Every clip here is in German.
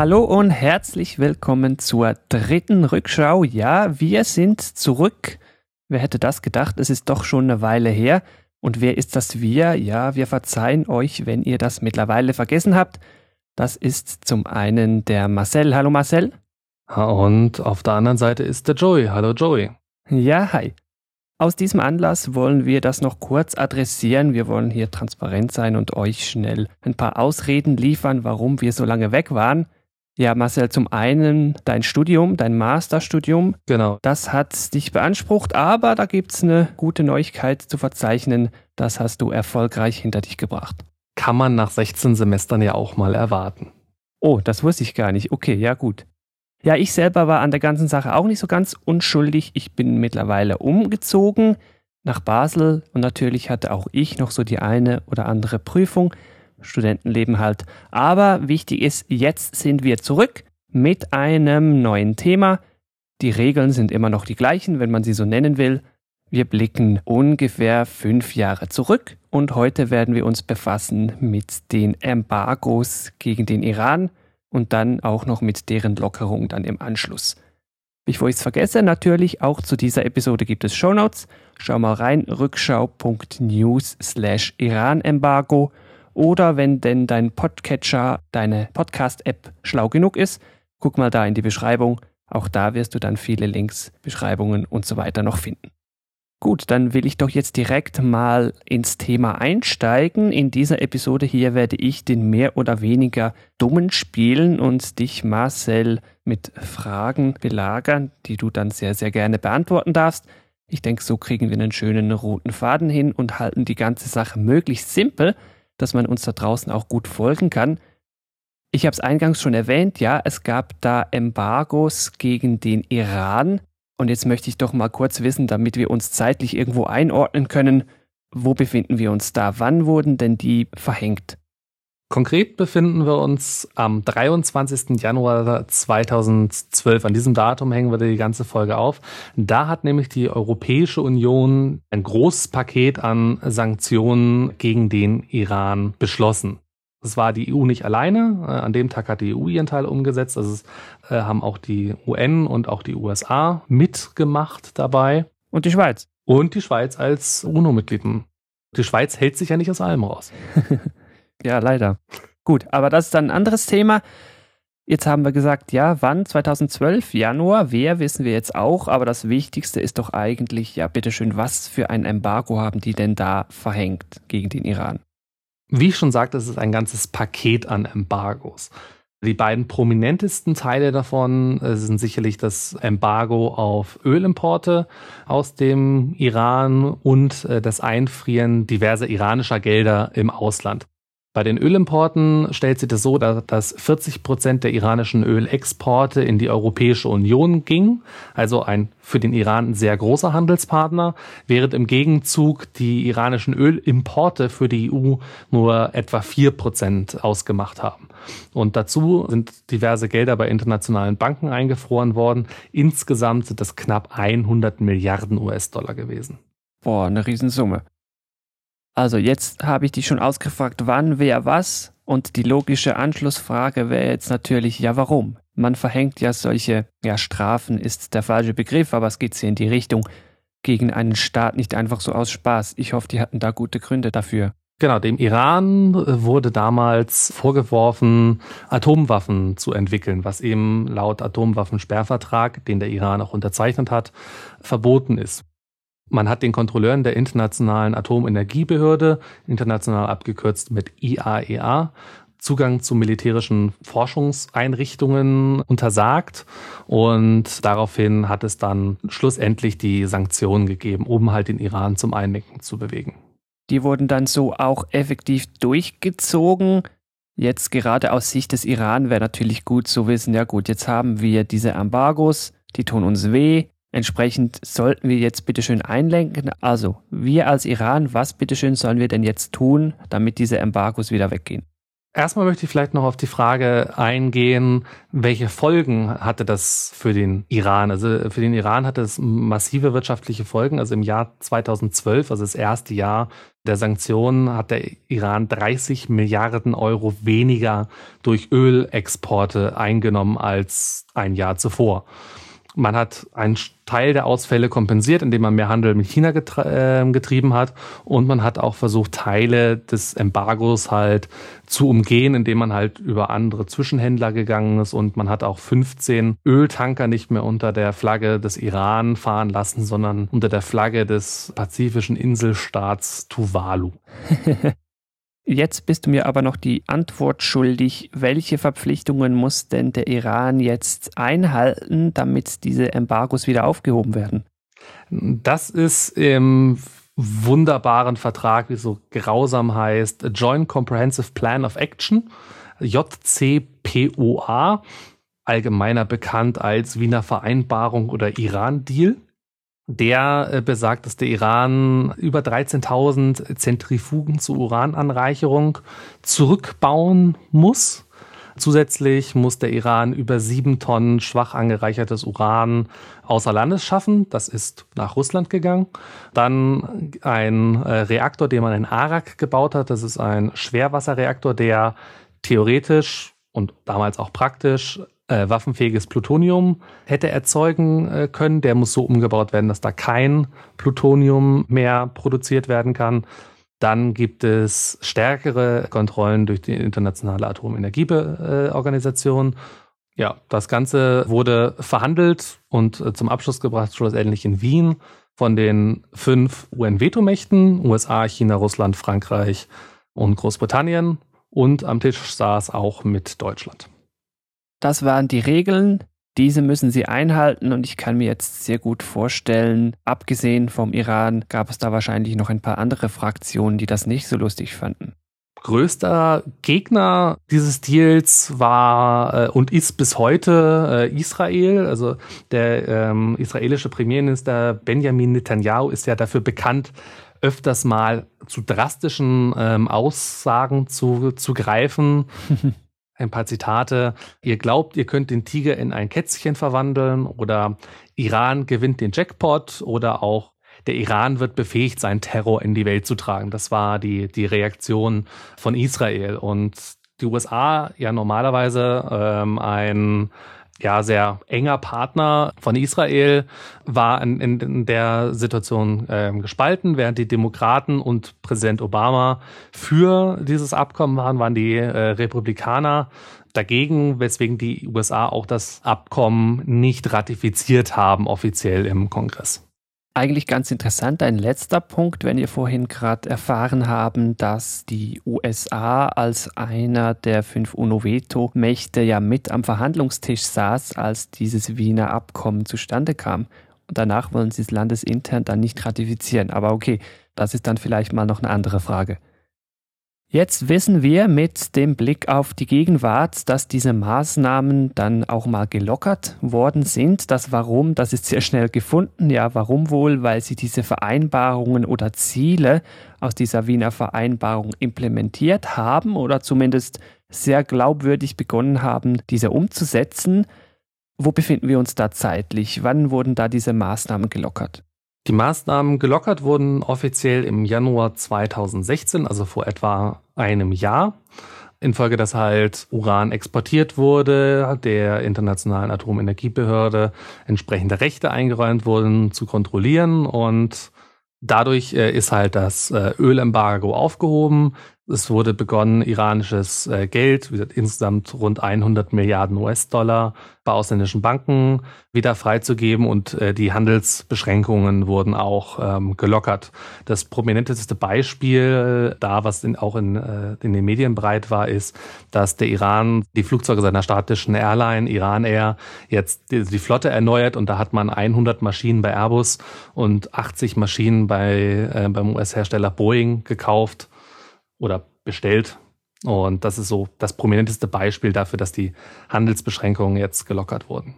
Hallo und herzlich willkommen zur dritten Rückschau. Ja, wir sind zurück. Wer hätte das gedacht? Es ist doch schon eine Weile her. Und wer ist das wir? Ja, wir verzeihen euch, wenn ihr das mittlerweile vergessen habt. Das ist zum einen der Marcel. Hallo Marcel. Und auf der anderen Seite ist der Joey. Hallo Joey. Ja, hi. Aus diesem Anlass wollen wir das noch kurz adressieren. Wir wollen hier transparent sein und euch schnell ein paar Ausreden liefern, warum wir so lange weg waren. Ja, Marcel, zum einen dein Studium, dein Masterstudium. Genau. Das hat dich beansprucht, aber da gibt es eine gute Neuigkeit zu verzeichnen. Das hast du erfolgreich hinter dich gebracht. Kann man nach 16 Semestern ja auch mal erwarten. Oh, das wusste ich gar nicht. Okay, ja gut. Ja, ich selber war an der ganzen Sache auch nicht so ganz unschuldig. Ich bin mittlerweile umgezogen nach Basel und natürlich hatte auch ich noch so die eine oder andere Prüfung. Studentenleben halt. Aber wichtig ist, jetzt sind wir zurück mit einem neuen Thema. Die Regeln sind immer noch die gleichen, wenn man sie so nennen will. Wir blicken ungefähr fünf Jahre zurück und heute werden wir uns befassen mit den Embargos gegen den Iran und dann auch noch mit deren Lockerung dann im Anschluss. Bevor ich es vergesse, natürlich auch zu dieser Episode gibt es Shownotes. Schau mal rein, rückschau.news slash Iran-Embargo oder wenn denn dein Podcatcher, deine Podcast-App schlau genug ist, guck mal da in die Beschreibung. Auch da wirst du dann viele Links, Beschreibungen und so weiter noch finden. Gut, dann will ich doch jetzt direkt mal ins Thema einsteigen. In dieser Episode hier werde ich den mehr oder weniger dummen spielen und dich, Marcel, mit Fragen belagern, die du dann sehr, sehr gerne beantworten darfst. Ich denke, so kriegen wir einen schönen roten Faden hin und halten die ganze Sache möglichst simpel dass man uns da draußen auch gut folgen kann. Ich habe es eingangs schon erwähnt, ja, es gab da Embargos gegen den Iran. Und jetzt möchte ich doch mal kurz wissen, damit wir uns zeitlich irgendwo einordnen können, wo befinden wir uns da? Wann wurden denn die verhängt? Konkret befinden wir uns am 23. Januar 2012. An diesem Datum hängen wir die ganze Folge auf. Da hat nämlich die Europäische Union ein großes Paket an Sanktionen gegen den Iran beschlossen. Es war die EU nicht alleine. Äh, an dem Tag hat die EU ihren Teil umgesetzt. Also es äh, haben auch die UN und auch die USA mitgemacht dabei. Und die Schweiz. Und die Schweiz als UNO-Mitglied. Die Schweiz hält sich ja nicht aus allem raus. Ja, leider. Gut, aber das ist dann ein anderes Thema. Jetzt haben wir gesagt, ja, wann? 2012, Januar. Wer wissen wir jetzt auch. Aber das Wichtigste ist doch eigentlich, ja, bitteschön, was für ein Embargo haben die denn da verhängt gegen den Iran? Wie ich schon sagte, es ist ein ganzes Paket an Embargos. Die beiden prominentesten Teile davon äh, sind sicherlich das Embargo auf Ölimporte aus dem Iran und äh, das Einfrieren diverser iranischer Gelder im Ausland. Bei den Ölimporten stellt sich das so, dass 40 Prozent der iranischen Ölexporte in die Europäische Union ging, also ein für den Iran sehr großer Handelspartner, während im Gegenzug die iranischen Ölimporte für die EU nur etwa vier Prozent ausgemacht haben. Und dazu sind diverse Gelder bei internationalen Banken eingefroren worden. Insgesamt sind das knapp 100 Milliarden US-Dollar gewesen. Boah, eine Riesensumme. Also jetzt habe ich dich schon ausgefragt, wann, wer, was. Und die logische Anschlussfrage wäre jetzt natürlich, ja, warum? Man verhängt ja solche, ja, Strafen ist der falsche Begriff, aber es geht hier in die Richtung gegen einen Staat nicht einfach so aus Spaß. Ich hoffe, die hatten da gute Gründe dafür. Genau, dem Iran wurde damals vorgeworfen, Atomwaffen zu entwickeln, was eben laut Atomwaffensperrvertrag, den der Iran auch unterzeichnet hat, verboten ist. Man hat den Kontrolleuren der Internationalen Atomenergiebehörde, international abgekürzt mit IAEA, e Zugang zu militärischen Forschungseinrichtungen untersagt und daraufhin hat es dann schlussendlich die Sanktionen gegeben, um halt den Iran zum Einlenken zu bewegen. Die wurden dann so auch effektiv durchgezogen. Jetzt gerade aus Sicht des Iran wäre natürlich gut zu wissen, ja gut, jetzt haben wir diese Embargos, die tun uns weh, Entsprechend sollten wir jetzt bitteschön einlenken. Also, wir als Iran, was bitteschön sollen wir denn jetzt tun, damit diese Embargos wieder weggehen? Erstmal möchte ich vielleicht noch auf die Frage eingehen, welche Folgen hatte das für den Iran? Also für den Iran hatte es massive wirtschaftliche Folgen. Also im Jahr 2012, also das erste Jahr der Sanktionen, hat der Iran 30 Milliarden Euro weniger durch Ölexporte eingenommen als ein Jahr zuvor. Man hat einen Teil der Ausfälle kompensiert, indem man mehr Handel mit China äh, getrieben hat. Und man hat auch versucht, Teile des Embargos halt zu umgehen, indem man halt über andere Zwischenhändler gegangen ist. Und man hat auch 15 Öltanker nicht mehr unter der Flagge des Iran fahren lassen, sondern unter der Flagge des pazifischen Inselstaats Tuvalu. Jetzt bist du mir aber noch die Antwort schuldig. Welche Verpflichtungen muss denn der Iran jetzt einhalten, damit diese Embargos wieder aufgehoben werden? Das ist im wunderbaren Vertrag, wie so grausam heißt, Joint Comprehensive Plan of Action, JCPOA, allgemeiner bekannt als Wiener Vereinbarung oder Iran-Deal der äh, besagt, dass der Iran über 13.000 Zentrifugen zur Urananreicherung zurückbauen muss. Zusätzlich muss der Iran über sieben Tonnen schwach angereichertes Uran außer Landes schaffen. Das ist nach Russland gegangen. Dann ein äh, Reaktor, den man in Arak gebaut hat. Das ist ein Schwerwasserreaktor, der theoretisch und damals auch praktisch äh, waffenfähiges Plutonium hätte erzeugen äh, können. Der muss so umgebaut werden, dass da kein Plutonium mehr produziert werden kann. Dann gibt es stärkere Kontrollen durch die Internationale Atomenergieorganisation. Ja, das Ganze wurde verhandelt und äh, zum Abschluss gebracht, schlussendlich in Wien von den fünf UN-Vetomächten, USA, China, Russland, Frankreich und Großbritannien. Und am Tisch saß auch mit Deutschland. Das waren die Regeln. Diese müssen sie einhalten und ich kann mir jetzt sehr gut vorstellen, abgesehen vom Iran gab es da wahrscheinlich noch ein paar andere Fraktionen, die das nicht so lustig fanden. Größter Gegner dieses Deals war äh, und ist bis heute äh, Israel. Also der ähm, israelische Premierminister Benjamin Netanyahu ist ja dafür bekannt, öfters mal zu drastischen ähm, Aussagen zu, zu greifen. ein paar Zitate. Ihr glaubt, ihr könnt den Tiger in ein Kätzchen verwandeln oder Iran gewinnt den Jackpot oder auch der Iran wird befähigt, seinen Terror in die Welt zu tragen. Das war die, die Reaktion von Israel. Und die USA ja normalerweise ähm, ein ja, sehr enger Partner von Israel war in, in, in der Situation äh, gespalten. Während die Demokraten und Präsident Obama für dieses Abkommen waren, waren die äh, Republikaner dagegen, weswegen die USA auch das Abkommen nicht ratifiziert haben offiziell im Kongress. Eigentlich ganz interessant, ein letzter Punkt, wenn wir vorhin gerade erfahren haben, dass die USA als einer der fünf UNO-Veto-Mächte ja mit am Verhandlungstisch saß, als dieses Wiener Abkommen zustande kam. Und danach wollen sie es landesintern dann nicht ratifizieren. Aber okay, das ist dann vielleicht mal noch eine andere Frage. Jetzt wissen wir mit dem Blick auf die Gegenwart, dass diese Maßnahmen dann auch mal gelockert worden sind. Das Warum, das ist sehr schnell gefunden. Ja, warum wohl? Weil sie diese Vereinbarungen oder Ziele aus dieser Wiener Vereinbarung implementiert haben oder zumindest sehr glaubwürdig begonnen haben, diese umzusetzen. Wo befinden wir uns da zeitlich? Wann wurden da diese Maßnahmen gelockert? Die Maßnahmen gelockert wurden offiziell im Januar 2016, also vor etwa einem Jahr. Infolge, dass halt Uran exportiert wurde, der Internationalen Atomenergiebehörde entsprechende Rechte eingeräumt wurden zu kontrollieren und dadurch äh, ist halt das äh, Ölembargo aufgehoben. Es wurde begonnen, iranisches äh, Geld, wie gesagt, insgesamt rund 100 Milliarden US-Dollar bei ausländischen Banken wieder freizugeben und äh, die Handelsbeschränkungen wurden auch ähm, gelockert. Das prominenteste Beispiel da, was auch in, äh, in den Medien breit war, ist, dass der Iran die Flugzeuge seiner statischen Airline Iran Air jetzt die, Flotte erneuert und da hat man 100 Maschinen bei Airbus und 80 Maschinen bei, äh, beim US-Hersteller Boeing gekauft oder bestellt. Und das ist so das prominenteste Beispiel dafür, dass die Handelsbeschränkungen jetzt gelockert wurden.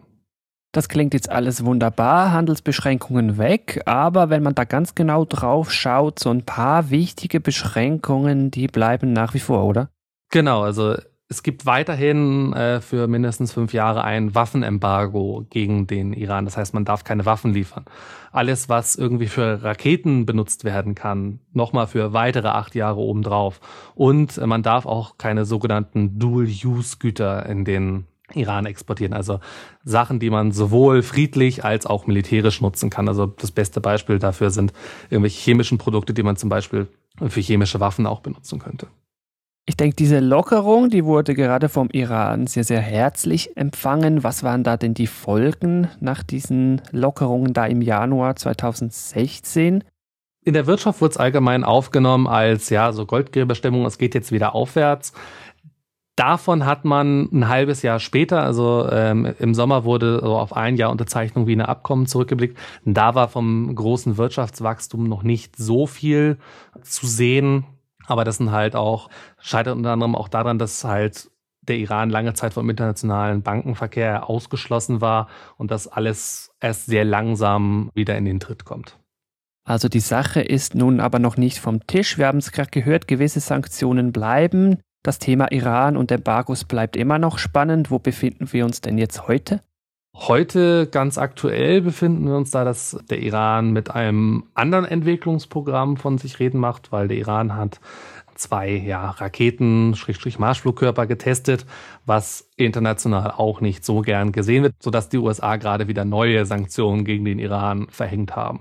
Das klingt jetzt alles wunderbar, Handelsbeschränkungen weg, aber wenn man da ganz genau drauf schaut, so ein paar wichtige Beschränkungen, die bleiben nach wie vor, oder? Genau, also es gibt weiterhin äh, für mindestens fünf Jahre ein Waffenembargo gegen den Iran. Das heißt, man darf keine Waffen liefern. Alles, was irgendwie für Raketen benutzt werden kann, nochmal für weitere acht Jahre obendrauf. Und äh, man darf auch keine sogenannten Dual-Use-Güter in den Iran exportieren. Also Sachen, die man sowohl friedlich als auch militärisch nutzen kann. Also das beste Beispiel dafür sind irgendwelche chemischen Produkte, die man zum Beispiel für chemische Waffen auch benutzen könnte. Ich denke, diese Lockerung, die wurde gerade vom Iran sehr, sehr herzlich empfangen. Was waren da denn die Folgen nach diesen Lockerungen da im Januar 2016? In der Wirtschaft wurde es allgemein aufgenommen als, ja, so Goldgräberstimmung, es geht jetzt wieder aufwärts. Davon hat man ein halbes Jahr später, also ähm, im Sommer wurde so auf ein Jahr Unterzeichnung Wiener Abkommen zurückgeblickt. Da war vom großen Wirtschaftswachstum noch nicht so viel zu sehen. Aber das sind halt auch, scheitert unter anderem auch daran, dass halt der Iran lange Zeit vom internationalen Bankenverkehr ausgeschlossen war und das alles erst sehr langsam wieder in den Tritt kommt. Also die Sache ist nun aber noch nicht vom Tisch. Wir haben es gerade gehört, gewisse Sanktionen bleiben. Das Thema Iran und Embargos bleibt immer noch spannend. Wo befinden wir uns denn jetzt heute? Heute ganz aktuell befinden wir uns da, dass der Iran mit einem anderen Entwicklungsprogramm von sich reden macht, weil der Iran hat zwei ja, Raketen, Schrägstrich Marschflugkörper getestet, was international auch nicht so gern gesehen wird, sodass die USA gerade wieder neue Sanktionen gegen den Iran verhängt haben.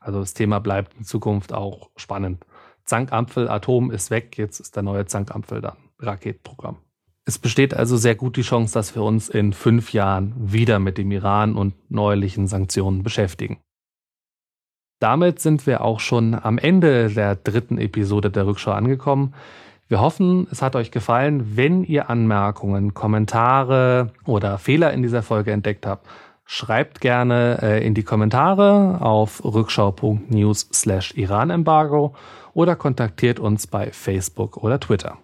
Also das Thema bleibt in Zukunft auch spannend. Zankampfel, Atom ist weg, jetzt ist der neue Zankampfel dann Raketenprogramm. Es besteht also sehr gut die Chance, dass wir uns in fünf Jahren wieder mit dem Iran und neuerlichen Sanktionen beschäftigen. Damit sind wir auch schon am Ende der dritten Episode der Rückschau angekommen. Wir hoffen, es hat euch gefallen. Wenn ihr Anmerkungen, Kommentare oder Fehler in dieser Folge entdeckt habt, schreibt gerne äh, in die Kommentare auf rückschau.news slash Iran-Embargo oder kontaktiert uns bei Facebook oder Twitter.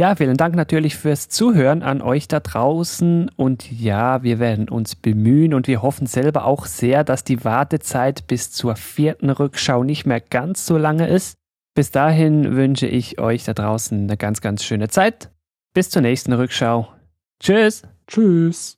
Ja, vielen Dank natürlich fürs Zuhören an euch da draußen. Und ja, wir werden uns bemühen und wir hoffen selber auch sehr, dass die Wartezeit bis zur vierten Rückschau nicht mehr ganz so lange ist. Bis dahin wünsche ich euch da draußen eine ganz, ganz schöne Zeit. Bis zur nächsten Rückschau. Tschüss. Tschüss.